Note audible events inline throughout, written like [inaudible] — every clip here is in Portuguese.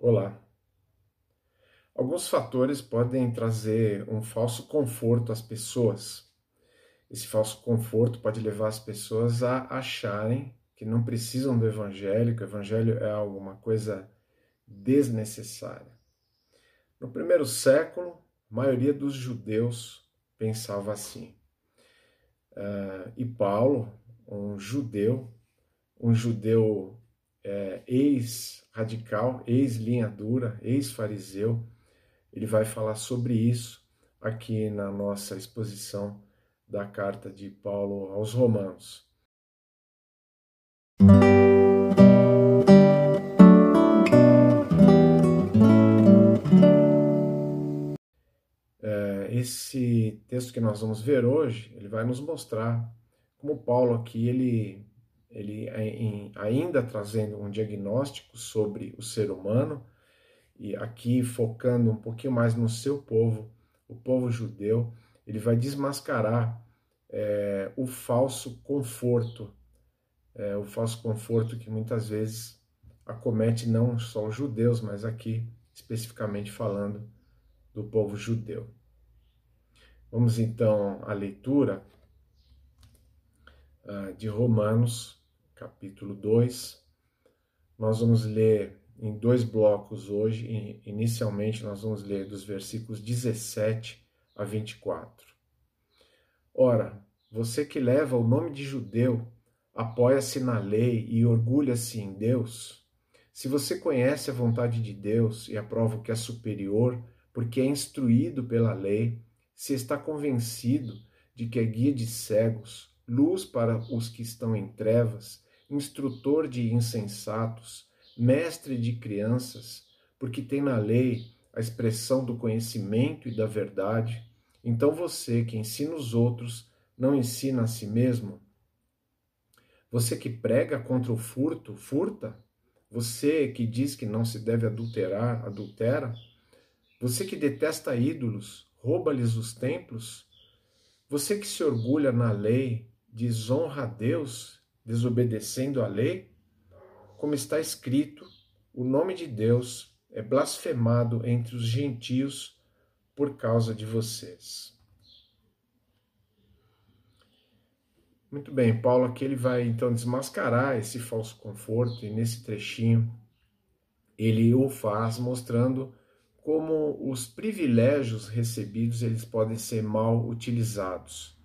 Olá. Alguns fatores podem trazer um falso conforto às pessoas. Esse falso conforto pode levar as pessoas a acharem que não precisam do evangelho, que o evangelho é alguma coisa desnecessária. No primeiro século, a maioria dos judeus pensava assim. Uh, e Paulo, um judeu, um judeu é, ex-radical, ex-linha dura, ex-fariseu. Ele vai falar sobre isso aqui na nossa exposição da carta de Paulo aos Romanos. É, esse texto que nós vamos ver hoje, ele vai nos mostrar como Paulo aqui ele ele em, ainda trazendo um diagnóstico sobre o ser humano e aqui focando um pouquinho mais no seu povo, o povo judeu, ele vai desmascarar é, o falso conforto, é, o falso conforto que muitas vezes acomete não só os judeus, mas aqui especificamente falando do povo judeu. Vamos então à leitura uh, de Romanos capítulo 2. Nós vamos ler em dois blocos hoje. Inicialmente, nós vamos ler dos versículos 17 a 24. Ora, você que leva o nome de judeu, apoia-se na lei e orgulha-se em Deus. Se você conhece a vontade de Deus e aprova o que é superior, porque é instruído pela lei, se está convencido de que é guia de cegos, luz para os que estão em trevas, instrutor de insensatos, mestre de crianças, porque tem na lei a expressão do conhecimento e da verdade, então você que ensina os outros não ensina a si mesmo? Você que prega contra o furto, furta? Você que diz que não se deve adulterar, adultera? Você que detesta ídolos, rouba-lhes os templos? Você que se orgulha na lei, desonra a Deus desobedecendo a lei? Como está escrito, o nome de Deus é blasfemado entre os gentios por causa de vocês. Muito bem, Paulo aqui ele vai então desmascarar esse falso conforto e nesse trechinho ele o faz mostrando como os privilégios recebidos eles podem ser mal utilizados.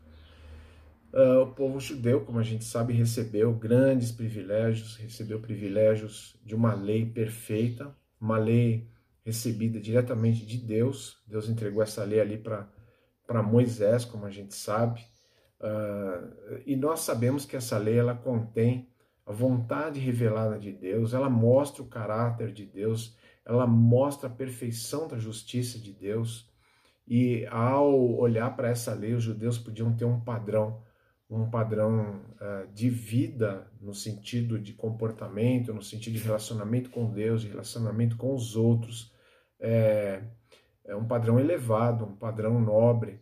Uh, o povo judeu, como a gente sabe, recebeu grandes privilégios, recebeu privilégios de uma lei perfeita, uma lei recebida diretamente de Deus. Deus entregou essa lei ali para Moisés, como a gente sabe. Uh, e nós sabemos que essa lei ela contém a vontade revelada de Deus, ela mostra o caráter de Deus, ela mostra a perfeição da justiça de Deus. E ao olhar para essa lei, os judeus podiam ter um padrão um padrão uh, de vida no sentido de comportamento, no sentido de relacionamento com Deus, de relacionamento com os outros, é, é um padrão elevado, um padrão nobre.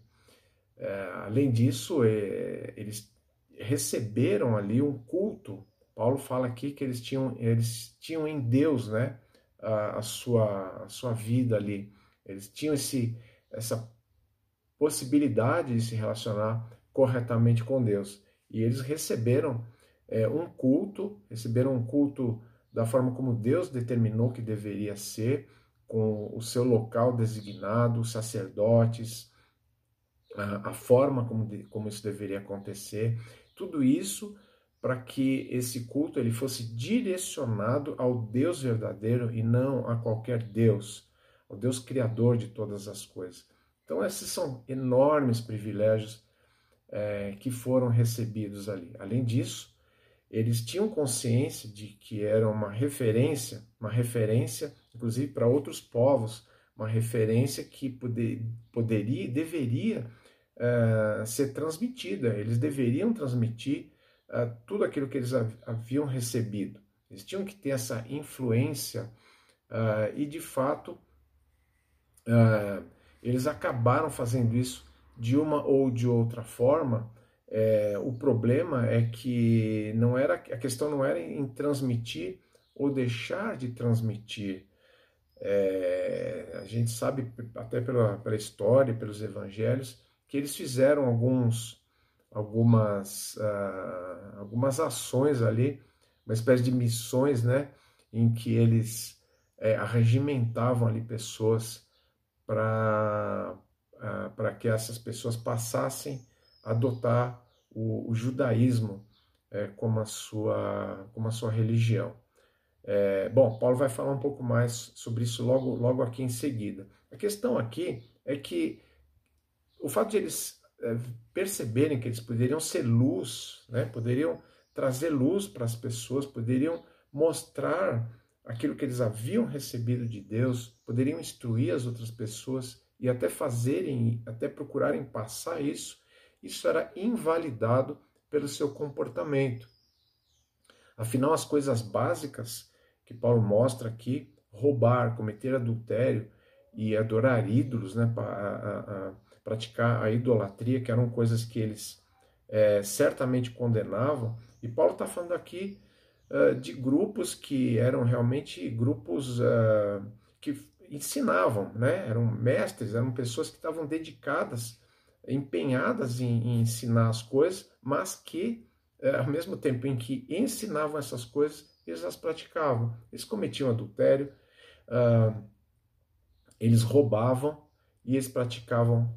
É, além disso, é, eles receberam ali um culto. Paulo fala aqui que eles tinham, eles tinham em Deus, né, a, a sua, a sua vida ali. Eles tinham esse, essa possibilidade de se relacionar corretamente com Deus. E eles receberam é, um culto, receberam um culto da forma como Deus determinou que deveria ser, com o seu local designado, os sacerdotes, a, a forma como, de, como isso deveria acontecer. Tudo isso para que esse culto ele fosse direcionado ao Deus verdadeiro e não a qualquer Deus, ao Deus criador de todas as coisas. Então esses são enormes privilégios é, que foram recebidos ali. Além disso, eles tinham consciência de que era uma referência, uma referência, inclusive para outros povos, uma referência que poder, poderia, deveria uh, ser transmitida. Eles deveriam transmitir uh, tudo aquilo que eles haviam recebido. Eles tinham que ter essa influência uh, e, de fato, eles acabaram fazendo isso de uma ou de outra forma, é, o problema é que não era a questão não era em transmitir ou deixar de transmitir. É, a gente sabe, até pela, pela história, pelos evangelhos, que eles fizeram alguns, algumas, uh, algumas ações ali, uma espécie de missões, né, em que eles é, arregimentavam ali pessoas para uh, para que essas pessoas passassem a adotar o, o judaísmo é, como, a sua, como a sua religião. É, bom, Paulo vai falar um pouco mais sobre isso logo, logo aqui em seguida. A questão aqui é que o fato de eles é, perceberem que eles poderiam ser luz, né, poderiam trazer luz para as pessoas, poderiam mostrar aquilo que eles haviam recebido de Deus, poderiam instruir as outras pessoas e até fazerem, até procurarem passar isso, isso era invalidado pelo seu comportamento. Afinal, as coisas básicas que Paulo mostra aqui, roubar, cometer adultério e adorar ídolos, né, a, a, a praticar a idolatria, que eram coisas que eles é, certamente condenavam. E Paulo está falando aqui uh, de grupos que eram realmente grupos uh, que ensinavam, né? eram mestres, eram pessoas que estavam dedicadas empenhadas em, em ensinar as coisas, mas que, é, ao mesmo tempo em que ensinavam essas coisas, eles as praticavam. Eles cometiam adultério, uh, eles roubavam e eles praticavam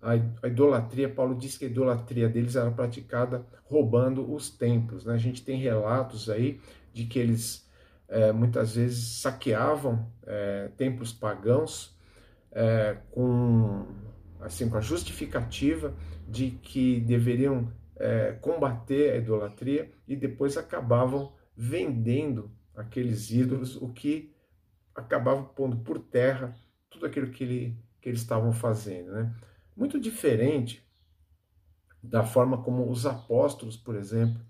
a, idolatria. Paulo diz que a idolatria deles era praticada roubando os templos. Né? A gente tem relatos aí de que eles é, muitas vezes saqueavam é, templos pagãos é, com assim com a justificativa de que deveriam é, combater a idolatria e depois acabavam vendendo aqueles ídolos, o que acabava pondo por terra tudo aquilo que, ele, que eles estavam fazendo. Né? Muito diferente da forma como os apóstolos, por exemplo,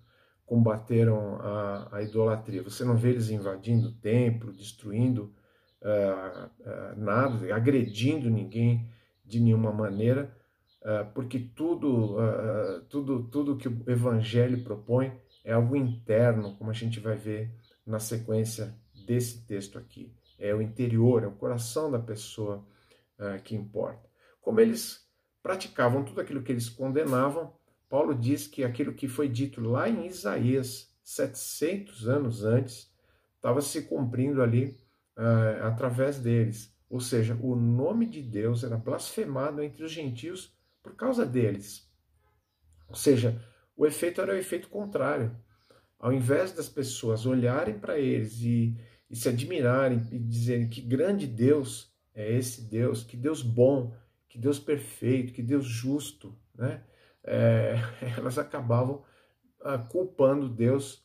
combateram a, a idolatria. Você não vê eles invadindo o templo, destruindo uh, uh, nada, agredindo ninguém de nenhuma maneira, ah, porque tudo, tudo, tudo que o Evangelho propõe é algo interno, como a gente vai ver na sequência desse texto aqui. É o interior, é o coração da pessoa que importa. Como eles praticavam tudo aquilo que eles condenavam, Paulo diz que aquilo que foi dito lá em Isaías, 700 anos antes, estava se cumprindo ali uh, através deles. Ou seja, o nome de Deus era blasfemado entre os gentios por causa deles. Ou seja, o efeito era o efeito contrário. Ao invés das pessoas olharem para eles e, e se admirarem e dizerem que grande Deus é esse Deus, que Deus bom, que Deus perfeito, que Deus justo, né? É, [laughs] elas acabavam uh, culpando Deus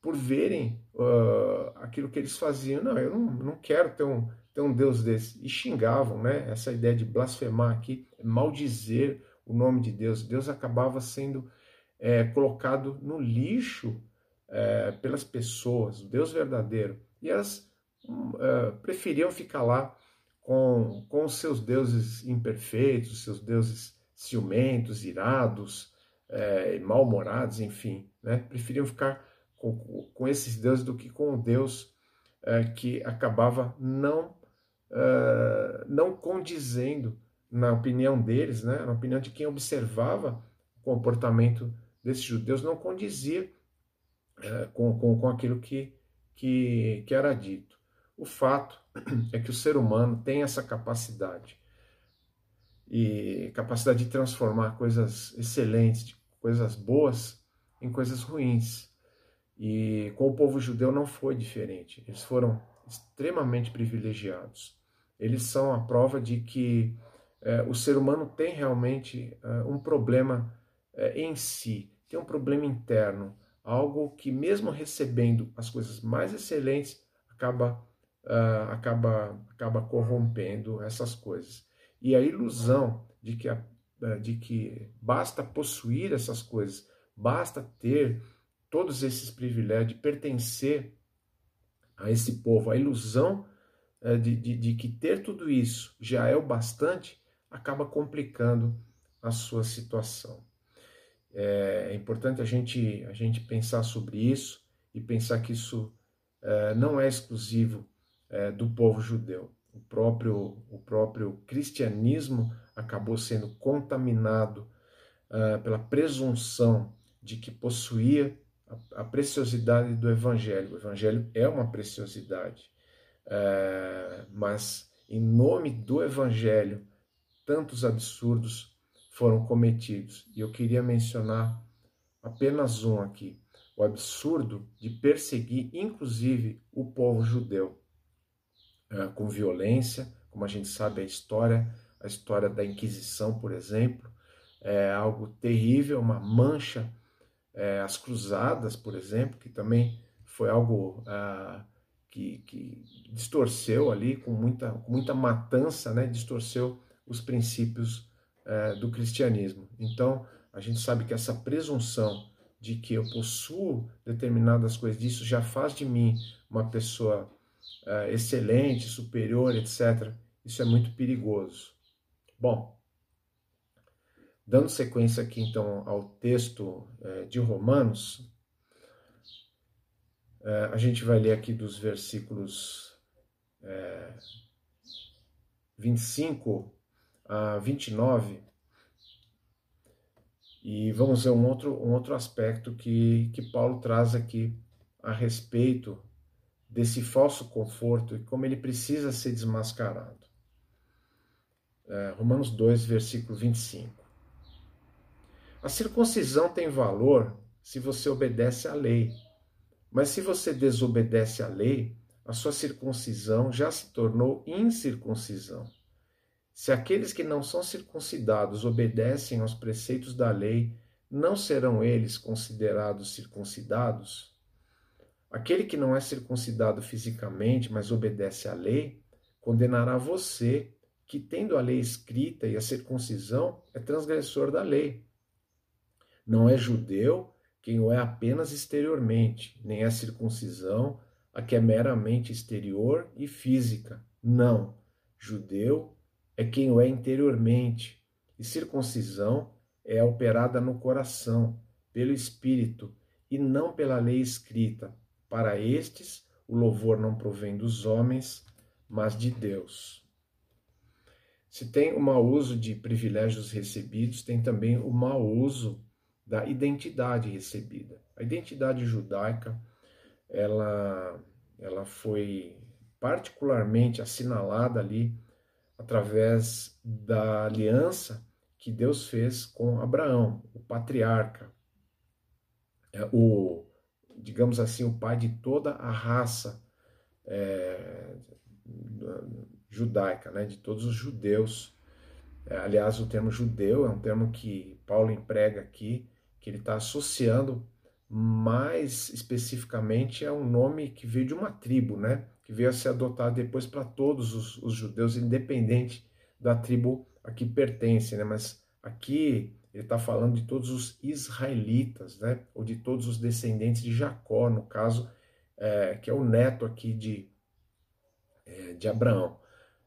por verem uh, aquilo que eles faziam. Não, eu não, não quero ter um, ter um Deus desse. E xingavam, né? Essa ideia de blasfemar aqui, maldizer o nome de Deus. Deus acabava sendo é, colocado no lixo é, pelas pessoas, o Deus verdadeiro. E elas hum, é, preferiam ficar lá com, com os seus deuses imperfeitos, os seus deuses ciumentos, irados, é, mal-humorados, enfim. Né? Preferiam ficar com, com esses deuses do que com o Deus é, que acabava não uh, não condizendo, na opinião deles, né, na opinião de quem observava o comportamento desses judeus, não condizia uh, com, com, com aquilo que, que, que era dito. O fato é que o ser humano tem essa capacidade e capacidade de transformar coisas excelentes, coisas boas, em coisas ruins. E com o povo judeu não foi diferente. Eles foram extremamente privilegiados eles são a prova de que é, o ser humano tem realmente é, um problema é, em si, tem um problema interno, algo que mesmo recebendo as coisas mais excelentes acaba uh, acaba acaba corrompendo essas coisas. E a ilusão de que a, de que basta possuir essas coisas, basta ter todos esses privilégios, de pertencer a esse povo, a ilusão é, de, de, de que ter tudo isso já é o bastante, acaba complicando a sua situação. É, é importante a gente, a gente pensar sobre isso e pensar que isso é, não é exclusivo é, do povo judeu. O próprio, o próprio cristianismo acabou sendo contaminado uh, pela presunção de que possuía a, a, preciosidade do Evangelho. O Evangelho é uma preciosidade, uh, mas em nome do Evangelho, tantos absurdos foram cometidos. E eu queria mencionar apenas um aqui: o absurdo de perseguir, inclusive, o povo judeu, com violência, como a gente sabe a história, a história da Inquisição, por exemplo, é algo terrível, uma mancha. É, as Cruzadas, por exemplo, que também foi algo ah, que, que, distorceu ali, com muita, com muita matança, né, distorceu os princípios é, do cristianismo. Então, a gente sabe que essa presunção de que eu possuo determinadas coisas, disso já faz de mim uma pessoa é, excelente, superior, etc. Isso é muito perigoso. Bom, Dando sequência aqui então ao texto é, de Romanos, é, a gente vai ler aqui dos versículos é, 25 a 29 e vamos ver um outro, um outro aspecto que, que Paulo traz aqui a respeito desse falso conforto e como ele precisa ser desmascarado. É, Romanos 2, versículo 25. A circuncisão tem valor se você obedece à lei. Mas se você desobedece à lei, a sua circuncisão já se tornou incircuncisão. Se aqueles que não são circuncidados obedecem aos preceitos da lei, não serão eles considerados circuncidados? Aquele que não é circuncidado fisicamente, mas obedece à lei, condenará você, que tendo a lei escrita e a circuncisão, é transgressor da lei. Não é judeu quem o é apenas exteriormente, nem a circuncisão a que é meramente exterior e física. Não. Judeu é quem o é interiormente, e circuncisão é operada no coração, pelo espírito, e não pela lei escrita. Para estes, o louvor não provém dos homens, mas de Deus. Se tem o mau uso de privilégios recebidos, tem também o mau uso da identidade recebida. A identidade judaica, ela, ela foi particularmente assinalada ali através da aliança que Deus fez com Abraão, o patriarca, é, o digamos assim o pai de toda a raça é, judaica, né, de todos os judeus. É, aliás, o termo judeu é um termo que Paulo emprega aqui que ele está associando mais especificamente a um nome que veio de uma tribo, né? Que veio a ser adotado depois para todos os, os, judeus, independente da tribo a que pertence, né? Mas aqui ele está falando de todos os israelitas, né? Ou de todos os descendentes de Jacó, no caso, é, que é o neto aqui de, é, de Abraão.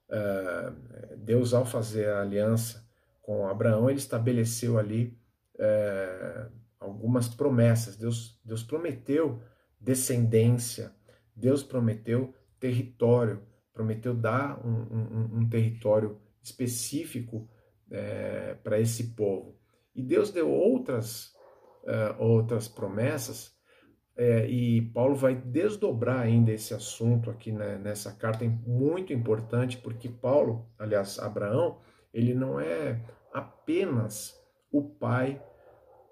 É, Deus, ao fazer a aliança com Abraão, ele estabeleceu ali é, algumas promessas. Deus, Deus prometeu descendência, Deus prometeu território, prometeu dar um, um, um território específico é, para esse povo. E Deus deu outras, é, outras promessas, é, e Paulo vai desdobrar ainda esse assunto aqui né, nessa carta, muito importante, porque Paulo, aliás, Abraão, ele não é apenas o pai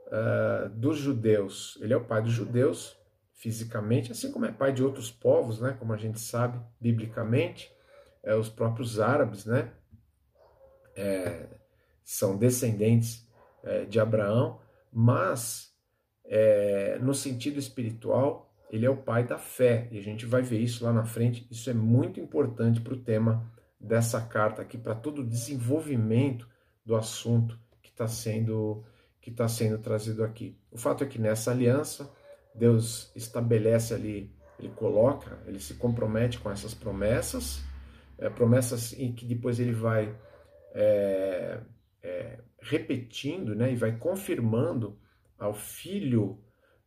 uh, dos judeus. Ele é o pai dos judeus, fisicamente, assim como é pai de outros povos, né? Como a gente sabe, biblicamente, é, os próprios árabes, né? É, são descendentes é, de Abraão, mas é, no sentido espiritual, ele é o pai da fé, e a gente vai ver isso lá na frente. Isso é muito importante para o tema dessa carta aqui, para todo o desenvolvimento do assunto que está sendo que está sendo trazido aqui. O fato é que nessa aliança, Deus estabelece ali, ele coloca, ele se compromete com essas promessas, é, promessas em que depois ele vai é, é, repetindo né, e vai confirmando ao filho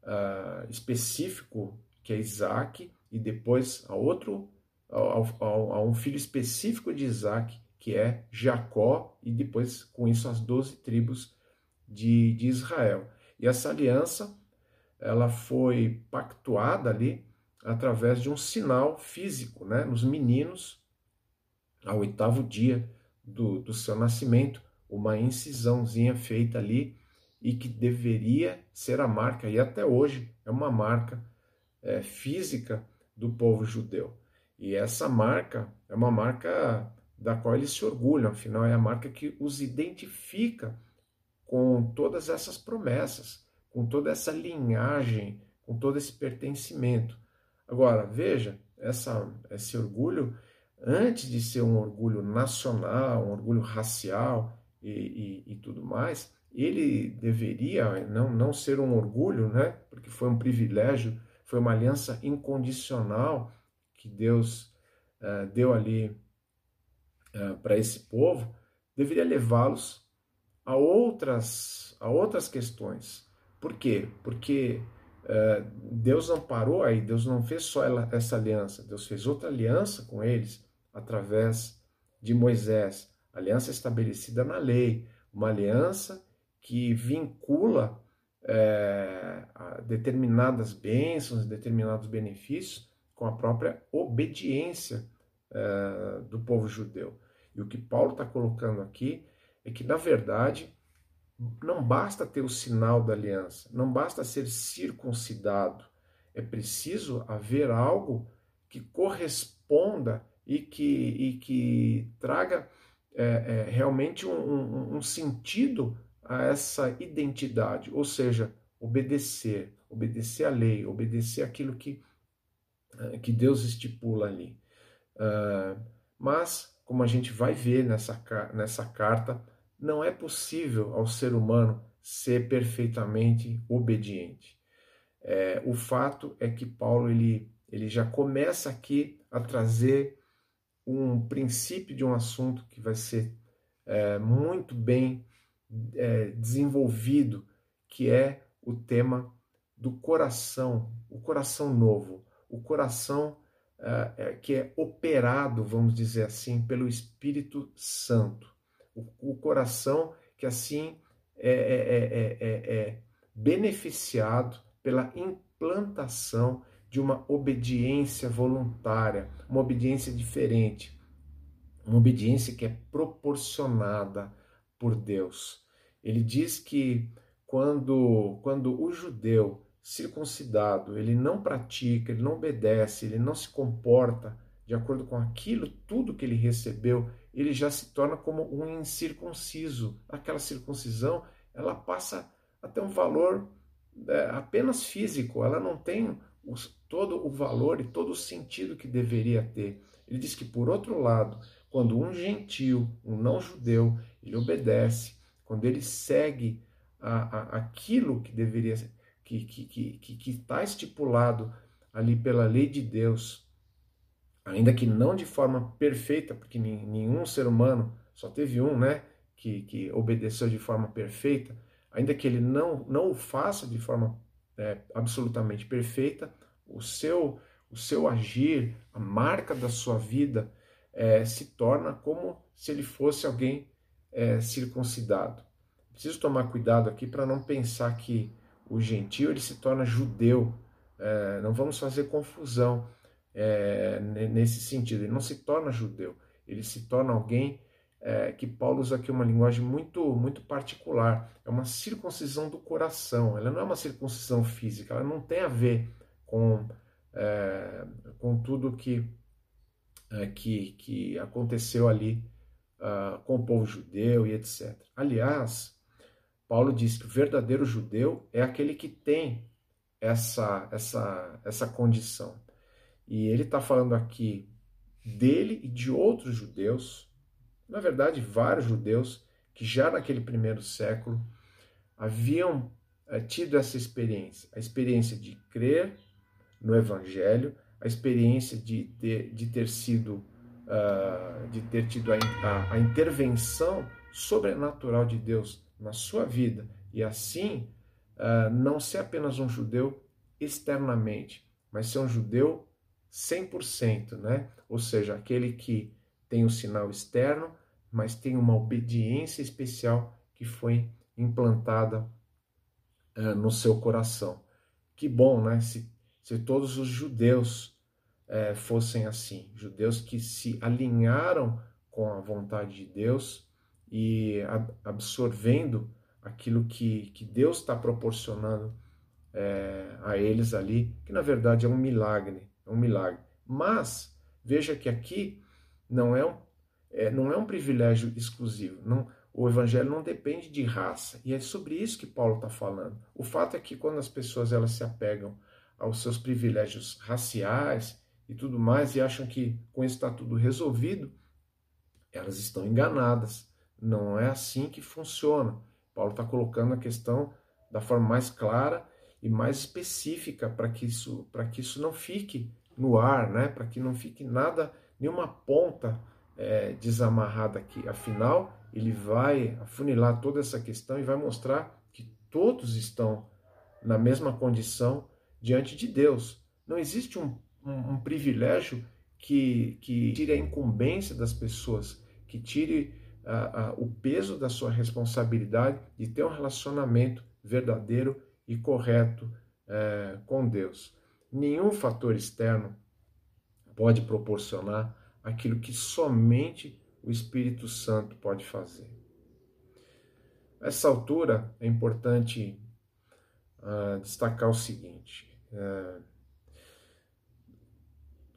uh, específico, que é Isaac, e depois a outro a um filho específico de Isaac, que é Jacó, e depois, com isso, as doze tribos de, de Israel. E essa aliança ela foi pactuada ali através de um sinal físico, né? Nos meninos, ao oitavo dia do, do seu nascimento, uma incisãozinha feita ali e que deveria ser a marca, e até hoje é uma marca é, física do povo judeu. E essa marca é uma marca da qual eles se orgulham, afinal, é a marca que os identifica com todas essas promessas, com toda essa linhagem, com todo esse pertencimento. Agora, veja, essa, esse orgulho, antes de ser um orgulho nacional, um orgulho racial e, e, e tudo mais, ele deveria não, não ser um orgulho, né? porque foi um privilégio, foi uma aliança incondicional que Deus uh, deu ali uh, para esse povo, deveria levá-los a outras, a outras questões. Por quê? Porque uh, Deus não parou aí, Deus não fez só ela, essa aliança, Deus fez outra aliança com eles através de Moisés, aliança estabelecida na lei, uma aliança que vincula é, determinadas bênçãos, determinados benefícios com a própria obediência é, do povo judeu. E o que Paulo está colocando aqui é que, na verdade, não basta ter o sinal da aliança, não basta ser circuncidado, é preciso haver algo que corresponda e que, e que traga é, é, realmente um, um, um sentido a essa identidade, ou seja, obedecer, obedecer à lei, obedecer aquilo que, eh, que Deus estipula ali. Uh, mas, como a gente vai ver nessa, nessa carta, não é possível ao ser humano ser perfeitamente obediente. É, o fato é que Paulo ele, ele já começa aqui a trazer um princípio de um assunto que vai ser é, muito bem é, desenvolvido, que é o tema do coração, o coração novo, o coração é, é, que é operado, vamos dizer assim, pelo Espírito Santo. O, o coração que assim é, é, é beneficiado pela implantação de uma obediência voluntária, uma obediência diferente, uma obediência que é proporcionada por Deus. Ele diz que quando, quando o judeu circuncidado, ele não pratica, ele não obedece, ele não se comporta de acordo com aquilo tudo que ele recebeu, ele já se torna como um incircunciso. Aquela circuncisão, ela passa a ter um valor é, apenas físico, ela não tem todo o valor e todo o sentido que deveria ter. Ele diz que, por outro lado, quando um gentil, um não judeu, ele obedece, quando ele segue a, a, aquilo que deveria que está que, que, que tá estipulado ali pela lei de Deus, ainda que não de forma perfeita, porque nenhum ser humano, só teve um, né, que, que obedeceu de forma perfeita, ainda que ele não, não o faça de forma é, absolutamente perfeita, o seu, o seu agir, a marca da sua vida é, se torna como se ele fosse alguém é, circuncidado. Preciso tomar cuidado aqui para não pensar que o gentio ele se torna judeu. É, não vamos fazer confusão é, nesse sentido. Ele não se torna judeu, ele se torna alguém é, que Paulo usa aqui uma linguagem muito, muito particular. É uma circuncisão do coração. Ela não é uma circuncisão física. Ela não tem a ver com, é, com tudo que, é, que, que aconteceu ali uh, com o povo judeu e etc. Aliás, Paulo diz que o verdadeiro judeu é aquele que tem essa, essa, essa condição. E ele está falando aqui dele e de outros judeus, na verdade, vários judeus que já naquele primeiro século haviam é, tido essa experiência, a experiência de crer no Evangelho, a experiência de ter, de ter sido uh, de ter tido a, a, a, intervenção sobrenatural de Deus na sua vida e assim uh, não ser apenas um judeu externamente, mas ser um judeu 100%, né? Ou seja, aquele que tem o sinal externo, mas tem uma obediência especial que foi implantada uh, no seu coração. Que bom, né? Se, se todos os judeus uh, fossem assim, judeus que se alinharam com a vontade de Deus e absorvendo aquilo que, que Deus está proporcionando é, a eles ali, que na verdade é um milagre, é um milagre. Mas veja que aqui não é um, é, não é um privilégio exclusivo. Não, o evangelho não depende de raça e é sobre isso que Paulo está falando. O fato é que quando as pessoas elas se apegam aos seus privilégios raciais e tudo mais e acham que com isso está tudo resolvido, elas estão enganadas. Não é assim que funciona. Paulo está colocando a questão da forma mais clara e mais específica para que isso para que isso não fique no ar, né? Para que não fique nada, nenhuma ponta é, desamarrada aqui. Afinal, ele vai afunilar toda essa questão e vai mostrar que todos estão na mesma condição diante de Deus. Não existe um, um, um privilégio que, que tire a incumbência das pessoas, que tire o peso da sua responsabilidade de ter um relacionamento verdadeiro e correto é, com Deus. Nenhum fator externo pode proporcionar aquilo que somente o Espírito Santo pode fazer. Nessa altura é importante uh, destacar o seguinte: uh,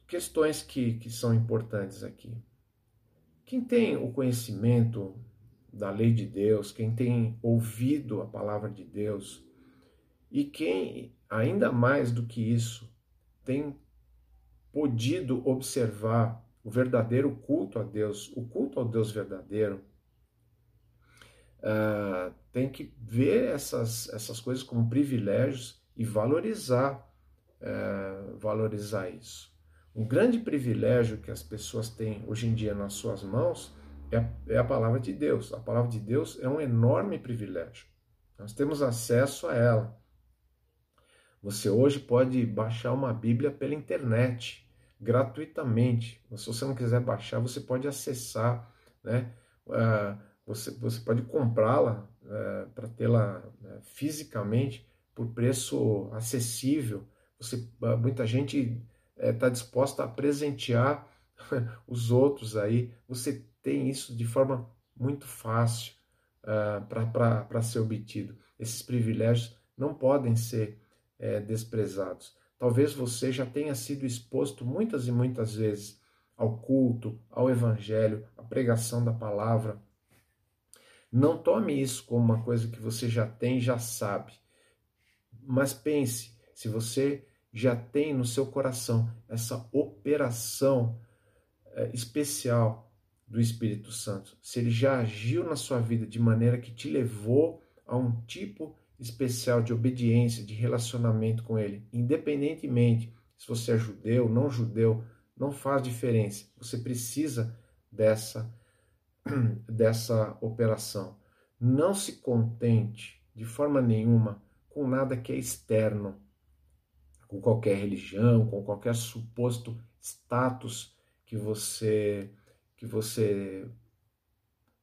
questões que, que são importantes aqui. Quem tem o conhecimento da lei de Deus, quem tem ouvido a palavra de Deus e quem, ainda mais do que isso, tem podido observar o verdadeiro culto a Deus, o culto ao Deus verdadeiro, uh, tem que ver essas, essas coisas como privilégios e valorizar, uh, valorizar isso. Um grande privilégio que as pessoas têm hoje em dia nas suas mãos é, é a palavra de Deus. A palavra de Deus é um enorme privilégio. Nós temos acesso a ela. Você hoje pode baixar uma Bíblia pela internet, gratuitamente. Se você não quiser baixar, você pode acessar, né? Uh, você, você pode comprá-la uh, para tê-la uh, fisicamente por preço acessível. Você, muita gente está é, disposta a presentear [laughs] os outros aí. Você tem isso de forma muito fácil ah, para ser obtido. Esses privilégios não podem ser é, desprezados. Talvez você já tenha sido exposto muitas e muitas vezes ao culto, ao evangelho, à pregação da palavra. Não tome isso como uma coisa que você já tem, já sabe. Mas pense, se você já tem no seu coração essa operação é, especial do Espírito Santo, se ele já agiu na sua vida de maneira que te levou a um tipo especial de obediência, de relacionamento com ele, independentemente se você é judeu, não judeu, não faz diferença. Você precisa dessa [clears throat] dessa operação. Não se contente de forma nenhuma com nada que é externo com qualquer religião, com qualquer suposto status que você que você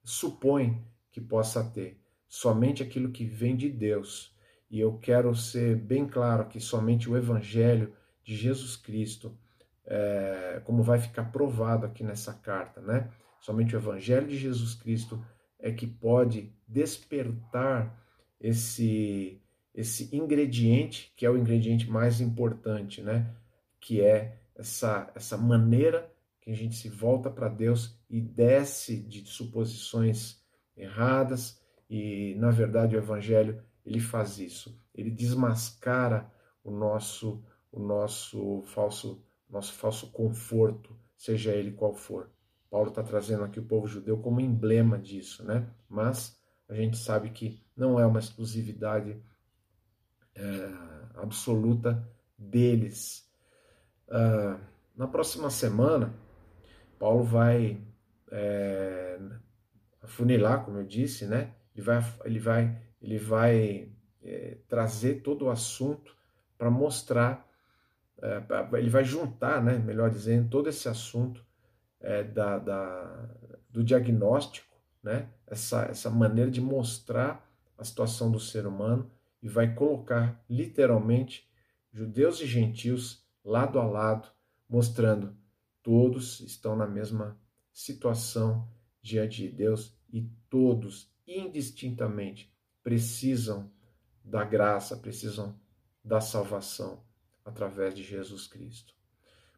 supõe que possa ter. Somente aquilo que vem de Deus. E eu quero ser bem claro que somente o Evangelho de Jesus Cristo, é, como vai ficar provado aqui nessa carta, né? Somente o Evangelho de Jesus Cristo é que pode despertar esse esse ingrediente, que é o ingrediente mais importante, né? Que é essa, essa maneira que a gente se volta para Deus e desce de suposições erradas, e na verdade o evangelho ele faz isso. Ele desmascara o nosso o nosso falso nosso falso conforto, seja ele qual for. Paulo está trazendo aqui o povo judeu como emblema disso, né? Mas a gente sabe que não é uma exclusividade é, absoluta deles. Uh, na próxima semana, Paulo vai é, afunilar, como eu disse, né? Ele vai, ele vai, ele vai é, trazer todo o assunto para mostrar é, ele vai juntar, né, melhor dizendo, todo esse assunto é, da, da, do diagnóstico, né, essa, essa maneira de mostrar a situação do ser humano e vai colocar literalmente judeus e gentios lado a lado, mostrando todos estão na mesma situação diante de Deus e todos, indistintamente, precisam da graça, precisam da salvação através de Jesus Cristo.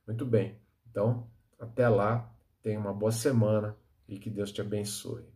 Muito bem, então, até lá, tenha uma boa semana e que Deus te abençoe.